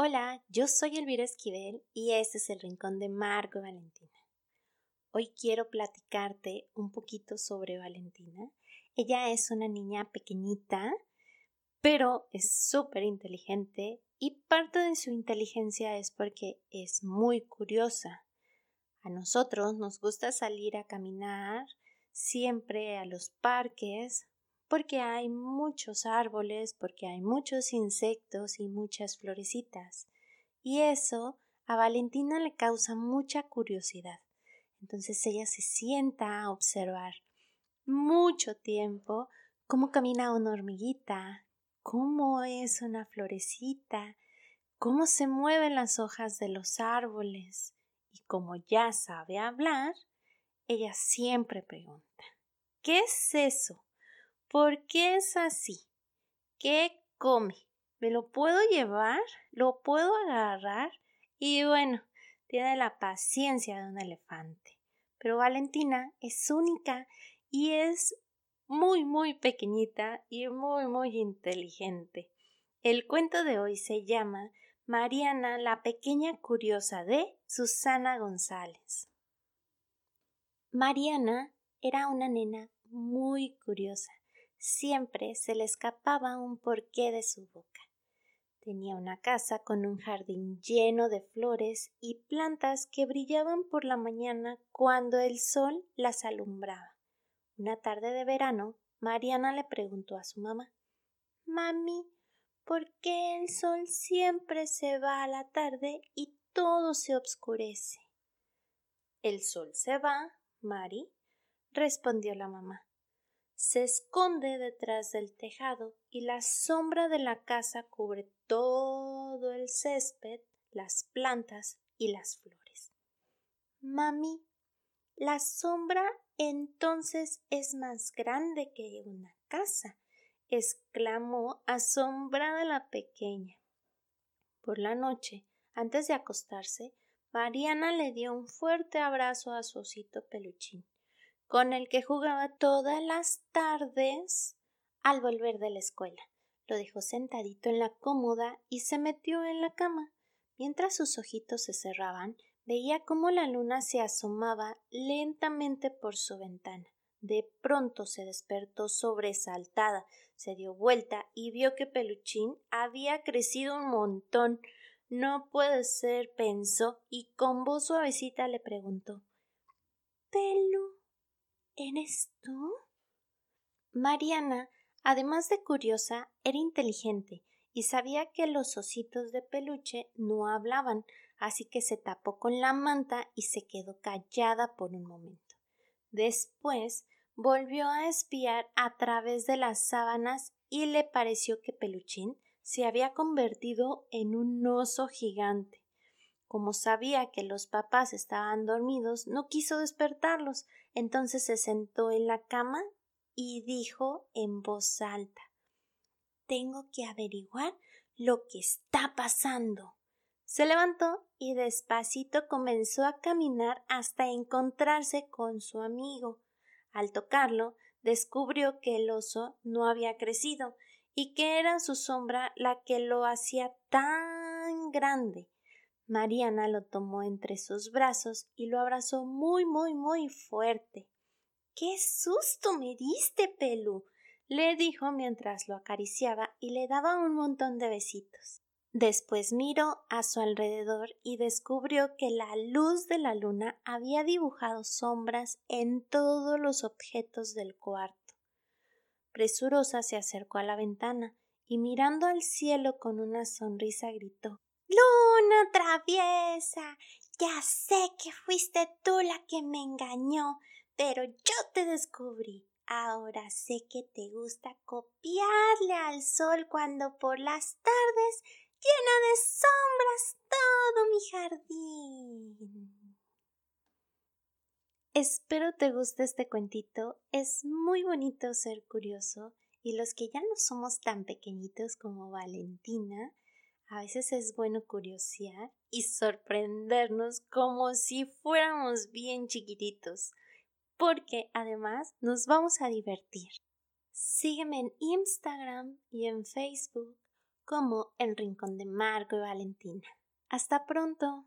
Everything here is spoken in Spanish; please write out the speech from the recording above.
Hola, yo soy Elvira Esquivel y este es el Rincón de Marco Valentina. Hoy quiero platicarte un poquito sobre Valentina. Ella es una niña pequeñita, pero es súper inteligente y parte de su inteligencia es porque es muy curiosa. A nosotros nos gusta salir a caminar siempre a los parques porque hay muchos árboles, porque hay muchos insectos y muchas florecitas. Y eso a Valentina le causa mucha curiosidad. Entonces ella se sienta a observar mucho tiempo cómo camina una hormiguita, cómo es una florecita, cómo se mueven las hojas de los árboles. Y como ya sabe hablar, ella siempre pregunta ¿Qué es eso? ¿Por qué es así? ¿Qué come? ¿Me lo puedo llevar? ¿Lo puedo agarrar? Y bueno, tiene la paciencia de un elefante. Pero Valentina es única y es muy, muy pequeñita y muy, muy inteligente. El cuento de hoy se llama Mariana la pequeña curiosa de Susana González. Mariana era una nena muy curiosa siempre se le escapaba un porqué de su boca. Tenía una casa con un jardín lleno de flores y plantas que brillaban por la mañana cuando el sol las alumbraba. Una tarde de verano, Mariana le preguntó a su mamá Mami, ¿por qué el sol siempre se va a la tarde y todo se obscurece? El sol se va, Mari, respondió la mamá se esconde detrás del tejado y la sombra de la casa cubre todo el césped, las plantas y las flores. Mami, la sombra entonces es más grande que una casa, exclamó asombrada la pequeña. Por la noche, antes de acostarse, Mariana le dio un fuerte abrazo a su osito peluchín con el que jugaba todas las tardes al volver de la escuela. Lo dejó sentadito en la cómoda y se metió en la cama. Mientras sus ojitos se cerraban, veía cómo la luna se asomaba lentamente por su ventana. De pronto se despertó sobresaltada, se dio vuelta y vio que Peluchín había crecido un montón. No puede ser, pensó, y con voz suavecita le preguntó Pelu, ¿Eres tú? Mariana, además de curiosa, era inteligente y sabía que los ositos de peluche no hablaban, así que se tapó con la manta y se quedó callada por un momento. Después volvió a espiar a través de las sábanas y le pareció que Peluchín se había convertido en un oso gigante. Como sabía que los papás estaban dormidos, no quiso despertarlos, entonces se sentó en la cama y dijo en voz alta Tengo que averiguar lo que está pasando. Se levantó y despacito comenzó a caminar hasta encontrarse con su amigo. Al tocarlo, descubrió que el oso no había crecido y que era su sombra la que lo hacía tan grande. Mariana lo tomó entre sus brazos y lo abrazó muy, muy, muy fuerte. ¡Qué susto me diste, Pelu! le dijo mientras lo acariciaba y le daba un montón de besitos. Después miró a su alrededor y descubrió que la luz de la luna había dibujado sombras en todos los objetos del cuarto. Presurosa se acercó a la ventana y mirando al cielo con una sonrisa gritó Luna traviesa, ya sé que fuiste tú la que me engañó, pero yo te descubrí. Ahora sé que te gusta copiarle al sol cuando por las tardes llena de sombras todo mi jardín. Espero te guste este cuentito. Es muy bonito ser curioso y los que ya no somos tan pequeñitos como Valentina, a veces es bueno curiosear y sorprendernos como si fuéramos bien chiquititos, porque además nos vamos a divertir. Sígueme en Instagram y en Facebook como El Rincón de Marco y Valentina. Hasta pronto.